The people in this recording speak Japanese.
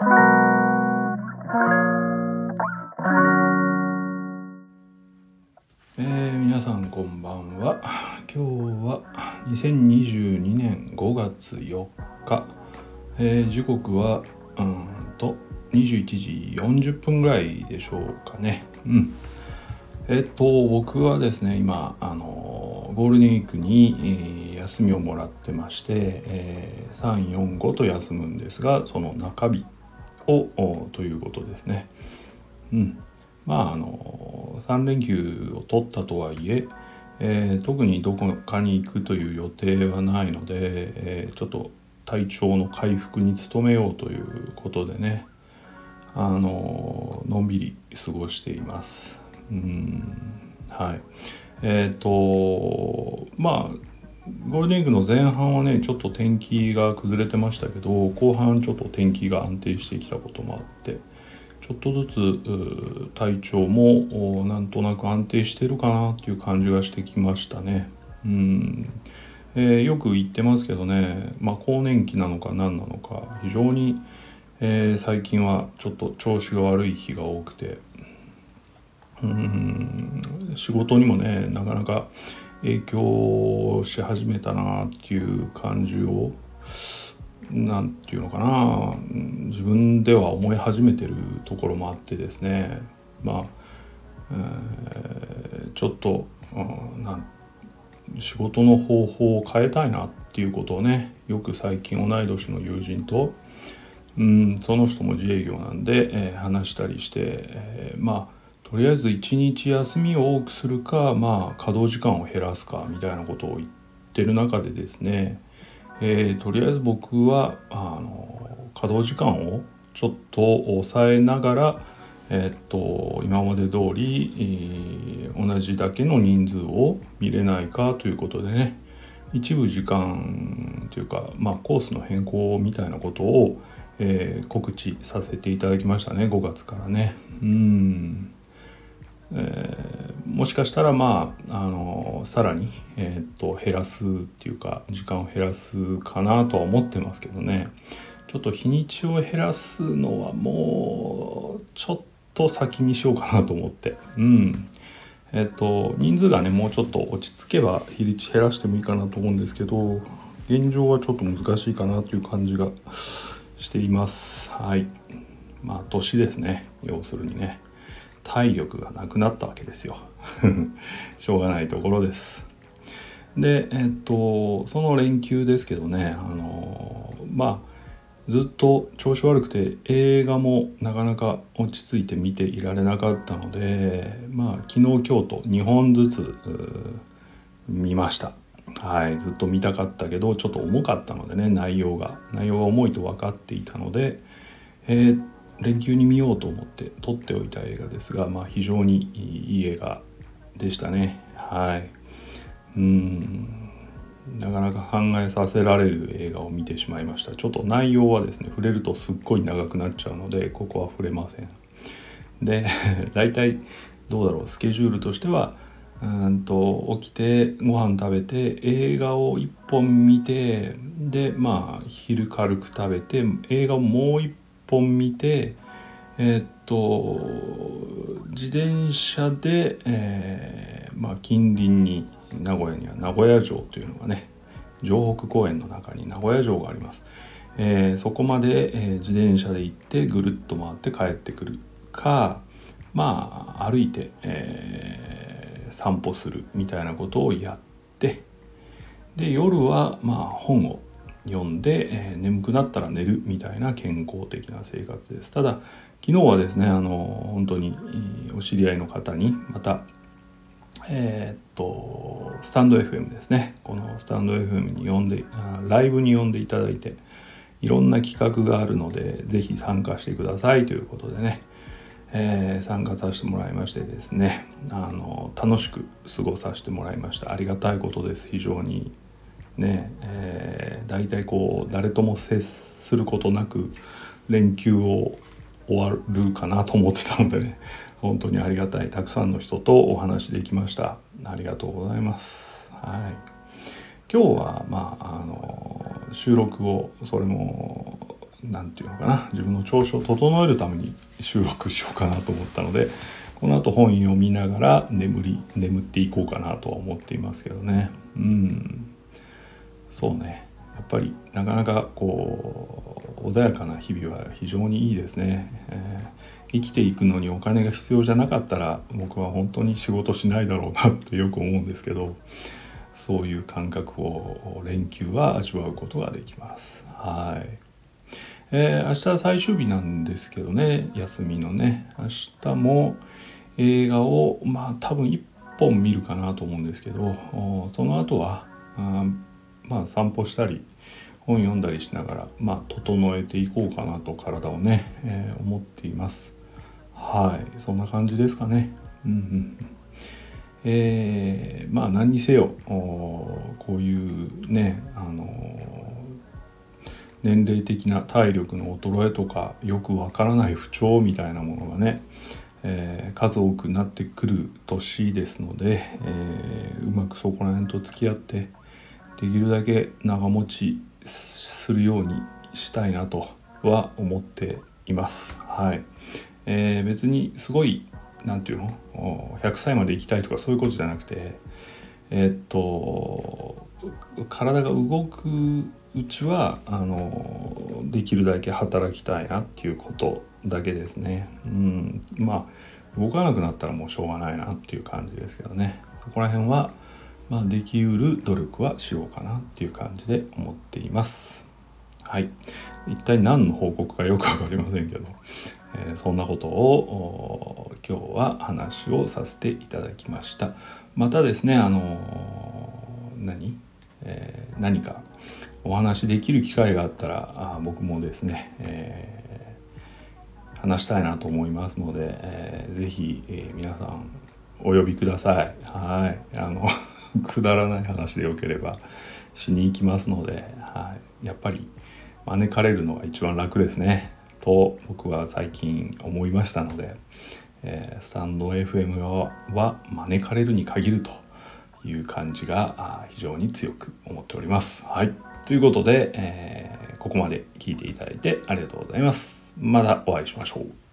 えー、皆さんこんばんは。今日は2022年5月4日、えー、時刻はうんと21時40分ぐらいでしょうかね。うん。えっと僕はですね今あのゴールデンウィークに、えー、休みをもらってまして、えー、345と休むんですがその中日。をということですね。うん。まああの3連休を取ったとはいええー、特にどこかに行くという予定はないので、えー、ちょっと体調の回復に努めようということでねあののんびり過ごしています。うん。はい。えっ、ー、とまあゴールデンウィークの前半はねちょっと天気が崩れてましたけど後半ちょっと天気が安定してきたこともあってちょっとずつ体調もなんとなく安定してるかなっていう感じがしてきましたね。うんえー、よく言ってますけどね、まあ、更年期なのか何なのか非常に、えー、最近はちょっと調子が悪い日が多くてうん仕事にもねなかなか影響し始めたなっていう感じを何て言うのかな。自分では思い始めてるところもあってですね。まあ、えー、ちょっと、うん、仕事の方法を変えたいなっていうことをねよく最近同い年の友人とうんその人も自営業なんで、えー、話したりして、えー、まあとりあえず一日休みを多くするかまあ稼働時間を減らすかみたいなことを言ってる中でですね。えー、とりあえず僕はあの稼働時間をちょっと抑えながら、えー、っと今まで通り、えー、同じだけの人数を見れないかということでね。一部時間というか、まあ、コースの変更みたいなことを、え、告知させていただきましたね5月からね。うん。えー、もしかしたらまああのさらに、えー、っと減らすっていうか時間を減らすかなとは思ってますけどね。ちょっと日にちを減らすのはもうちょっと先にしようかなと思って。うん。えっと人数がねもうちょっと落ち着けば日にち減らしてもいいかなと思うんですけど現状はちょっと難しいかなという感じがしています。はい。まあ年ですね。要するにね。体力がなくなったわけですよ。しょうがないところです。でえっとその連休ですけどねあのまあずっと調子悪くて映画もなかなか落ち着いて見ていられなかったのでまあ昨日今日と2本ずつ見ました。はいずっと見たかったけどちょっと重かったのでね内容が。内容が重いと分かっていたのでえー、っ連休に見ようと思って撮っておいた映画ですが、まあ、非常にいい映画でしたね。はい。うん。なかなか考えさせられる映画を見てしまいました。ちょっと内容はですね触れるとすっごい長くなっちゃうのでここは触れません。で 大体どうだろう。スケジュールとしてはうんと起きてご飯食べて映画を1本見てでまあ昼軽く食べて映画をもう1本見てえー、っと自転車で、えー、まあ、近隣に名古屋には名古屋城というのがね城北公園の中に名古屋城があります、えー、そこまで、え自転車で行ってぐるっと回って帰ってくるかまあ歩いて、え散歩するみたいなことをやってで夜はまあ本を読んで、えー、眠くなったら寝るみたいな健康的な生活です。ただ昨日はですねあの本当にお知り合いの方にまたえー、っとスタンド FM ですね。このスタンド FM に呼んでライブに呼んでいただいていろんな企画があるので是非参加してくださいということでね、えー、参加させてもらいましてですねあの楽しく過ごさせてもらいました。ありがたいことです。非常に。ねえー、大体こう誰とも接することなく連休を終わるかなと思ってたのでね 本当にありがたいたくさんの人とお話できました。ありがとうございます。はい。今日はまああの収録をそれも何て言うのかな自分の調子を整えるために収録しようかなと思ったのでこの後本読みながら眠り眠っていこうかなとは思っていますけどね。うん。そうね。やっぱりなかなかこう穏やかな日々は非常にいいですね、えー、生きていくのにお金が必要じゃなかったら僕は本当に仕事しないだろうなってよく思うんですけどそういう感覚を連休は味わうことができます。はい。えー、明日は最終日なんですけどね。休みのね。明日も映画をまあ多分1本見るかなと思うんですけどその後はあまあ散歩したり本読んだりしながらまあ整えていこうかなと体をね、えー、思っています。はい。そんな感じですかね。うんうんえー、まあ何にせよこういうねあの年齢的な体力の衰えとかよくわからない不調みたいなものがね、えー、数多くなってくる年ですので、えー、うまくそこら辺と付き合ってできるだけ長持ちするようにしたいなとは思っています。はい、えー、別にすごい何て言うの？100歳まで生きたいとかそういうことじゃなくてえー、っと体が動くうちはあのできるだけ働きたいなっていうことだけですね。うん、まあ動かなくなったらもうしょうがないなっていう感じですけどねそこら辺は、まあ、できうる努力はしようかなっていう感じで思っています。はい、一体何の報告かよく分かりませんけど、えー、そんなことを今日は話をさせていただきました。またですねあの何、えー、何かお話できる機会があったらあ僕もですね、えー、話したいなと思いますので、えー、ぜひ、えー、皆さんお呼びください。はい。あのくだらない話でよければしに行きますので、はい、やっぱり招かれるのが一番楽ですねと僕は最近思いましたので、えー、スタンド FM は招かれるに限るという感じが非常に強く思っております。はいということで、えー、ここまで聞いていただいてありがとうございます。またお会いしましょう。